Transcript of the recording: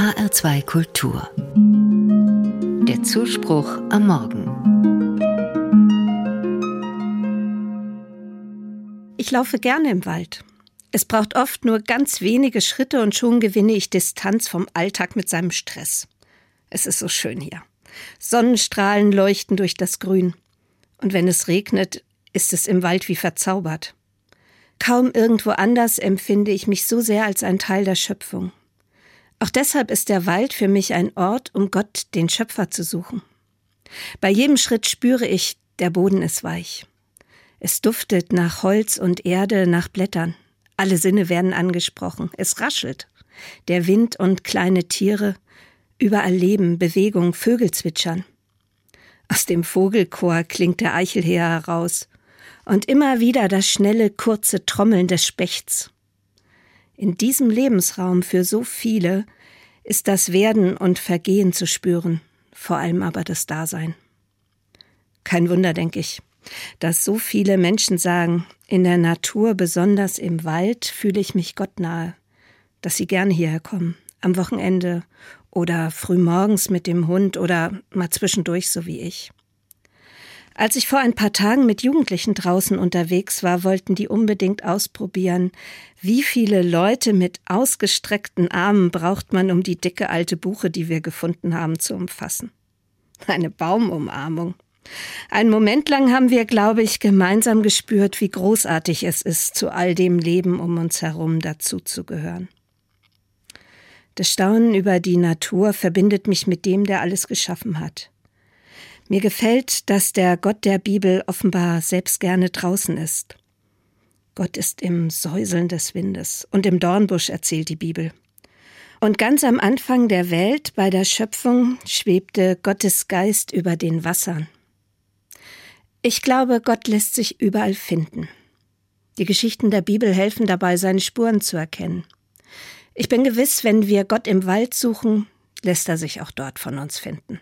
HR2 Kultur. Der Zuspruch am Morgen. Ich laufe gerne im Wald. Es braucht oft nur ganz wenige Schritte und schon gewinne ich Distanz vom Alltag mit seinem Stress. Es ist so schön hier. Sonnenstrahlen leuchten durch das Grün. Und wenn es regnet, ist es im Wald wie verzaubert. Kaum irgendwo anders empfinde ich mich so sehr als ein Teil der Schöpfung. Auch deshalb ist der Wald für mich ein Ort, um Gott, den Schöpfer, zu suchen. Bei jedem Schritt spüre ich, der Boden ist weich. Es duftet nach Holz und Erde, nach Blättern. Alle Sinne werden angesprochen. Es raschelt. Der Wind und kleine Tiere, überall Leben, Bewegung, Vögel zwitschern. Aus dem Vogelchor klingt der Eichelheer heraus und immer wieder das schnelle, kurze Trommeln des Spechts. In diesem Lebensraum für so viele ist das Werden und Vergehen zu spüren, vor allem aber das Dasein. Kein Wunder, denke ich, dass so viele Menschen sagen, in der Natur, besonders im Wald, fühle ich mich Gott nahe, dass sie gerne hierher kommen, am Wochenende oder frühmorgens mit dem Hund oder mal zwischendurch so wie ich. Als ich vor ein paar Tagen mit Jugendlichen draußen unterwegs war, wollten die unbedingt ausprobieren, wie viele Leute mit ausgestreckten Armen braucht man, um die dicke alte Buche, die wir gefunden haben, zu umfassen. Eine Baumumarmung. Einen Moment lang haben wir, glaube ich, gemeinsam gespürt, wie großartig es ist, zu all dem Leben um uns herum dazuzugehören. Das Staunen über die Natur verbindet mich mit dem, der alles geschaffen hat. Mir gefällt, dass der Gott der Bibel offenbar selbst gerne draußen ist. Gott ist im Säuseln des Windes und im Dornbusch erzählt die Bibel. Und ganz am Anfang der Welt, bei der Schöpfung, schwebte Gottes Geist über den Wassern. Ich glaube, Gott lässt sich überall finden. Die Geschichten der Bibel helfen dabei, seine Spuren zu erkennen. Ich bin gewiss, wenn wir Gott im Wald suchen, lässt er sich auch dort von uns finden.